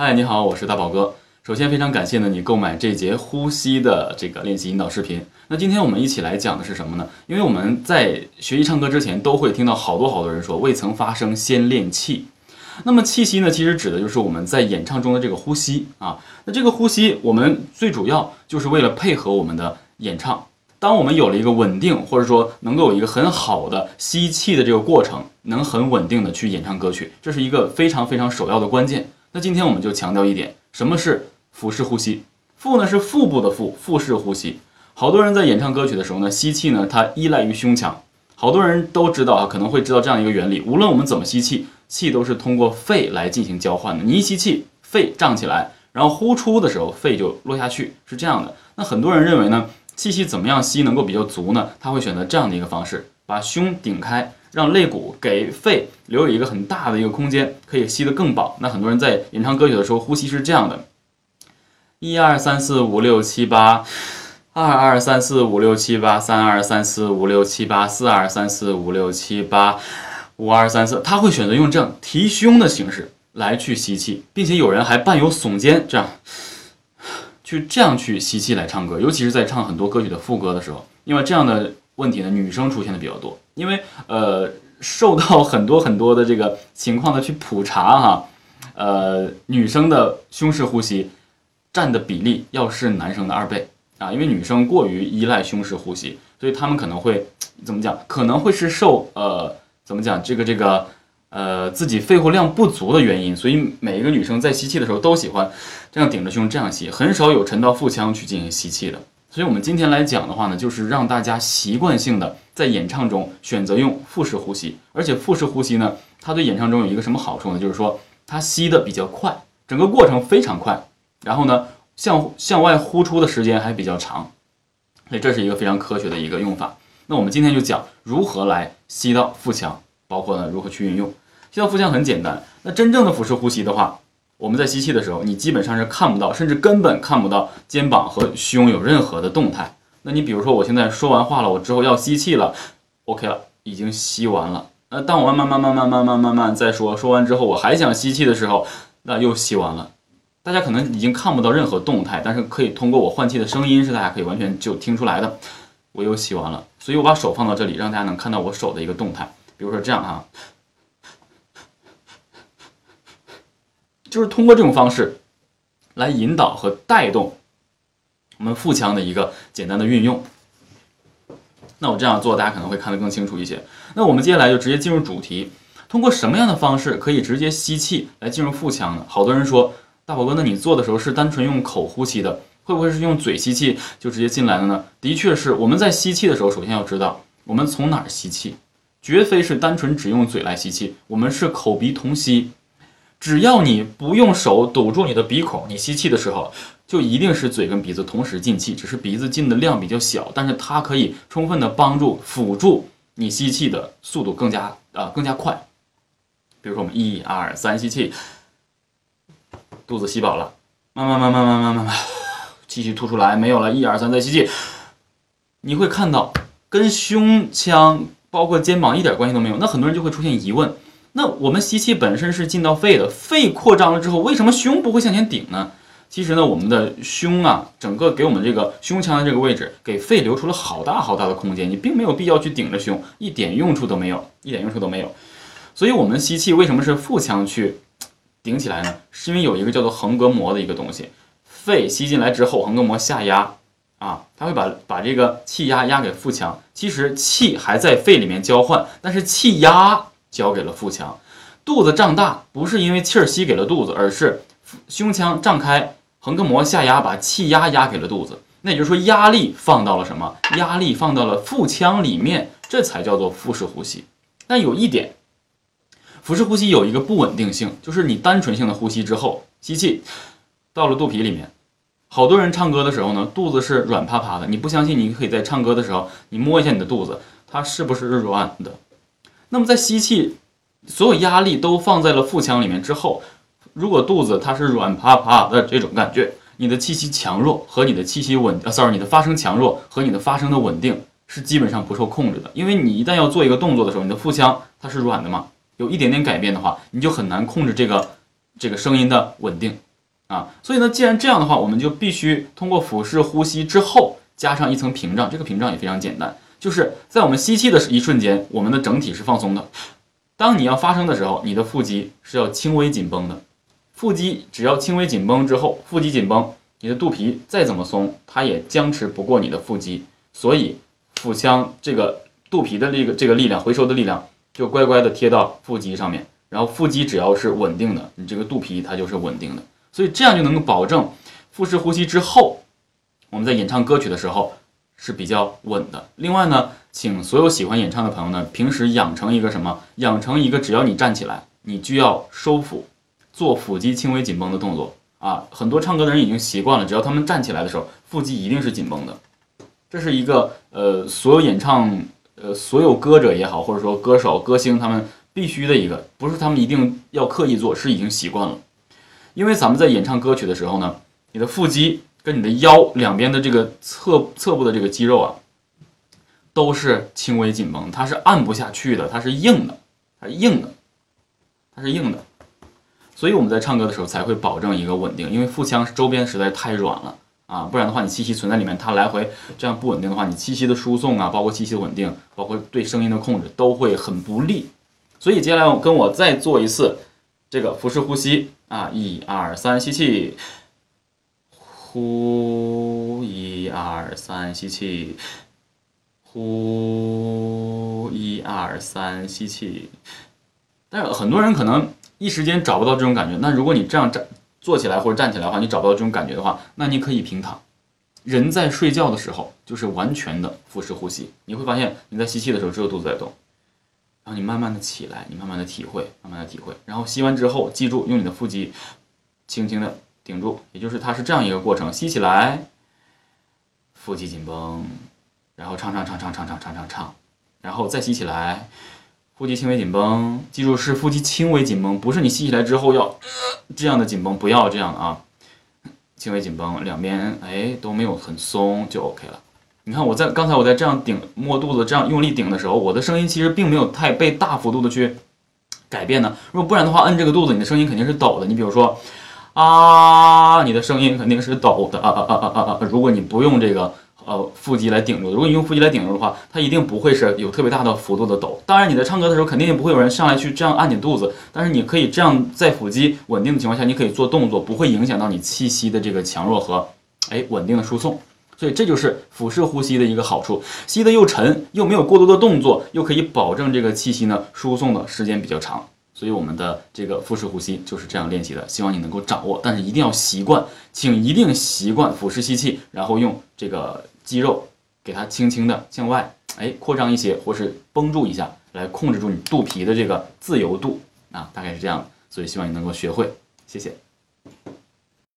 嗨，你好，我是大宝哥。首先，非常感谢呢你购买这节呼吸的这个练习引导视频。那今天我们一起来讲的是什么呢？因为我们在学习唱歌之前，都会听到好多好多人说“未曾发声先练气”。那么气息呢，其实指的就是我们在演唱中的这个呼吸啊。那这个呼吸，我们最主要就是为了配合我们的演唱。当我们有了一个稳定，或者说能够有一个很好的吸气的这个过程，能很稳定的去演唱歌曲，这是一个非常非常首要的关键。那今天我们就强调一点，什么是腹式呼吸？腹呢是腹部的腹，腹式呼吸。好多人在演唱歌曲的时候呢，吸气呢，它依赖于胸腔。好多人都知道啊，可能会知道这样一个原理：无论我们怎么吸气，气都是通过肺来进行交换的。你一吸气，肺胀起来，然后呼出的时候，肺就落下去，是这样的。那很多人认为呢，气息怎么样吸能够比较足呢？他会选择这样的一个方式，把胸顶开。让肋骨给肺留有一个很大的一个空间，可以吸得更饱。那很多人在演唱歌曲的时候，呼吸是这样的：一二三四五六七八，二二三四五六七八，三二三四五六七八，四二三四五六七八，五二三四。他会选择用这样提胸的形式来去吸气，并且有人还伴有耸肩，这样去这样去吸气来唱歌。尤其是在唱很多歌曲的副歌的时候，因为这样的问题呢，女生出现的比较多。因为呃，受到很多很多的这个情况的去普查哈，呃，女生的胸式呼吸占的比例要是男生的二倍啊，因为女生过于依赖胸式呼吸，所以他们可能会怎么讲？可能会是受呃怎么讲这个这个呃自己肺活量不足的原因，所以每一个女生在吸气的时候都喜欢这样顶着胸这样吸，很少有沉到腹腔去进行吸气的。所以我们今天来讲的话呢，就是让大家习惯性的在演唱中选择用腹式呼吸，而且腹式呼吸呢，它对演唱中有一个什么好处呢？就是说它吸的比较快，整个过程非常快，然后呢，向向外呼出的时间还比较长，所以这是一个非常科学的一个用法。那我们今天就讲如何来吸到腹腔，包括呢如何去运用。吸到腹腔很简单，那真正的腹式呼吸的话。我们在吸气的时候，你基本上是看不到，甚至根本看不到肩膀和胸有任何的动态。那你比如说，我现在说完话了，我之后要吸气了，OK 了，已经吸完了。那当我慢慢慢慢慢慢慢慢慢再说，说完之后我还想吸气的时候，那又吸完了。大家可能已经看不到任何动态，但是可以通过我换气的声音，是大家可以完全就听出来的。我又吸完了，所以我把手放到这里，让大家能看到我手的一个动态。比如说这样哈。就是通过这种方式来引导和带动我们腹腔的一个简单的运用。那我这样做，大家可能会看得更清楚一些。那我们接下来就直接进入主题，通过什么样的方式可以直接吸气来进入腹腔呢？好多人说，大宝哥，那你做的时候是单纯用口呼吸的，会不会是用嘴吸气就直接进来了呢？的确是我们在吸气的时候，首先要知道我们从哪儿吸气，绝非是单纯只用嘴来吸气，我们是口鼻同吸。只要你不用手堵住你的鼻孔，你吸气的时候就一定是嘴跟鼻子同时进气，只是鼻子进的量比较小，但是它可以充分的帮助辅助你吸气的速度更加啊更加快。比如说我们一二三吸气，肚子吸饱了，慢慢慢慢慢慢慢慢气息吐出来，没有了，一二三再吸气，你会看到跟胸腔包括肩膀一点关系都没有，那很多人就会出现疑问。那我们吸气本身是进到肺的，肺扩张了之后，为什么胸不会向前顶呢？其实呢，我们的胸啊，整个给我们这个胸腔的这个位置，给肺留出了好大好大的空间，你并没有必要去顶着胸，一点用处都没有，一点用处都没有。所以，我们吸气为什么是腹腔去 顶起来呢？是因为有一个叫做横膈膜的一个东西，肺吸进来之后，横膈膜下压啊，它会把把这个气压压给腹腔。其实气还在肺里面交换，但是气压。交给了腹腔，肚子胀大不是因为气儿吸给了肚子，而是胸腔胀开，横膈膜下压，把气压压给了肚子。那也就是说，压力放到了什么？压力放到了腹腔里面，这才叫做腹式呼吸。但有一点，腹式呼吸有一个不稳定性，就是你单纯性的呼吸之后，吸气到了肚皮里面，好多人唱歌的时候呢，肚子是软趴趴的。你不相信，你可以在唱歌的时候，你摸一下你的肚子，它是不是软的？那么在吸气，所有压力都放在了腹腔里面之后，如果肚子它是软趴趴的这种感觉，你的气息强弱和你的气息稳啊，sorry，你的发声强弱和你的发声的稳定是基本上不受控制的。因为你一旦要做一个动作的时候，你的腹腔它是软的嘛，有一点点改变的话，你就很难控制这个这个声音的稳定。啊。所以呢，既然这样的话，我们就必须通过腹式呼吸之后加上一层屏障。这个屏障也非常简单，就是在我们吸气的一瞬间，我们的整体是放松的。当你要发声的时候，你的腹肌是要轻微紧绷的。腹肌只要轻微紧绷之后，腹肌紧绷，你的肚皮再怎么松，它也僵持不过你的腹肌。所以腹腔这个肚皮的这个这个力量回收的力量就乖乖的贴到腹肌上面，然后腹肌只要是稳定的，你这个肚皮它就是稳定的。所以这样就能够保证腹式呼吸之后，我们在演唱歌曲的时候是比较稳的。另外呢，请所有喜欢演唱的朋友呢，平时养成一个什么？养成一个只要你站起来，你就要收腹。做腹肌轻微紧绷的动作啊，很多唱歌的人已经习惯了，只要他们站起来的时候，腹肌一定是紧绷的。这是一个呃，所有演唱呃，所有歌者也好，或者说歌手、歌星他们必须的一个，不是他们一定要刻意做，是已经习惯了。因为咱们在演唱歌曲的时候呢，你的腹肌跟你的腰两边的这个侧侧部的这个肌肉啊，都是轻微紧绷，它是按不下去的，它是硬的，它是硬的，它是硬的。所以我们在唱歌的时候才会保证一个稳定，因为腹腔周边实在太软了啊，不然的话你气息存在里面，它来回这样不稳定的话，你气息的输送啊，包括气息的稳定，包括对声音的控制都会很不利。所以接下来跟我再做一次这个腹式呼吸啊，一二三，吸气，呼，一二三，吸气，呼，一二三，吸气。但是很多人可能。一时间找不到这种感觉，那如果你这样站坐起来或者站起来的话，你找不到这种感觉的话，那你可以平躺。人在睡觉的时候就是完全的腹式呼吸，你会发现你在吸气的时候只有肚子在动，然后你慢慢的起来，你慢慢的体会，慢慢的体会，然后吸完之后，记住用你的腹肌轻轻的顶住，也就是它是这样一个过程：吸起来，腹肌紧绷，然后唱唱唱唱唱唱唱唱，然后再吸起来。腹肌轻微紧绷，记住是腹肌轻微紧绷，不是你吸起来之后要这样的紧绷，不要这样啊，轻微紧绷，两边哎都没有很松就 OK 了。你看我在刚才我在这样顶摸肚子这样用力顶的时候，我的声音其实并没有太被大幅度的去改变呢。如果不然的话，摁这个肚子，你的声音肯定是抖的。你比如说啊，你的声音肯定是抖的啊啊啊啊啊！如果你不用这个。呃，腹肌来顶住。如果你用腹肌来顶住的话，它一定不会是有特别大的幅度的抖。当然，你在唱歌的时候，肯定也不会有人上来去这样按你肚子。但是你可以这样在腹肌稳定的情况下，你可以做动作，不会影响到你气息的这个强弱和哎稳定的输送。所以这就是腹式呼吸的一个好处，吸的又沉，又没有过多的动作，又可以保证这个气息呢输送的时间比较长。所以我们的这个腹式呼吸就是这样练习的，希望你能够掌握，但是一定要习惯，请一定习惯腹式吸气，然后用这个。肌肉给它轻轻的向外，哎，扩张一些，或是绷住一下，来控制住你肚皮的这个自由度啊，大概是这样。所以希望你能够学会，谢谢。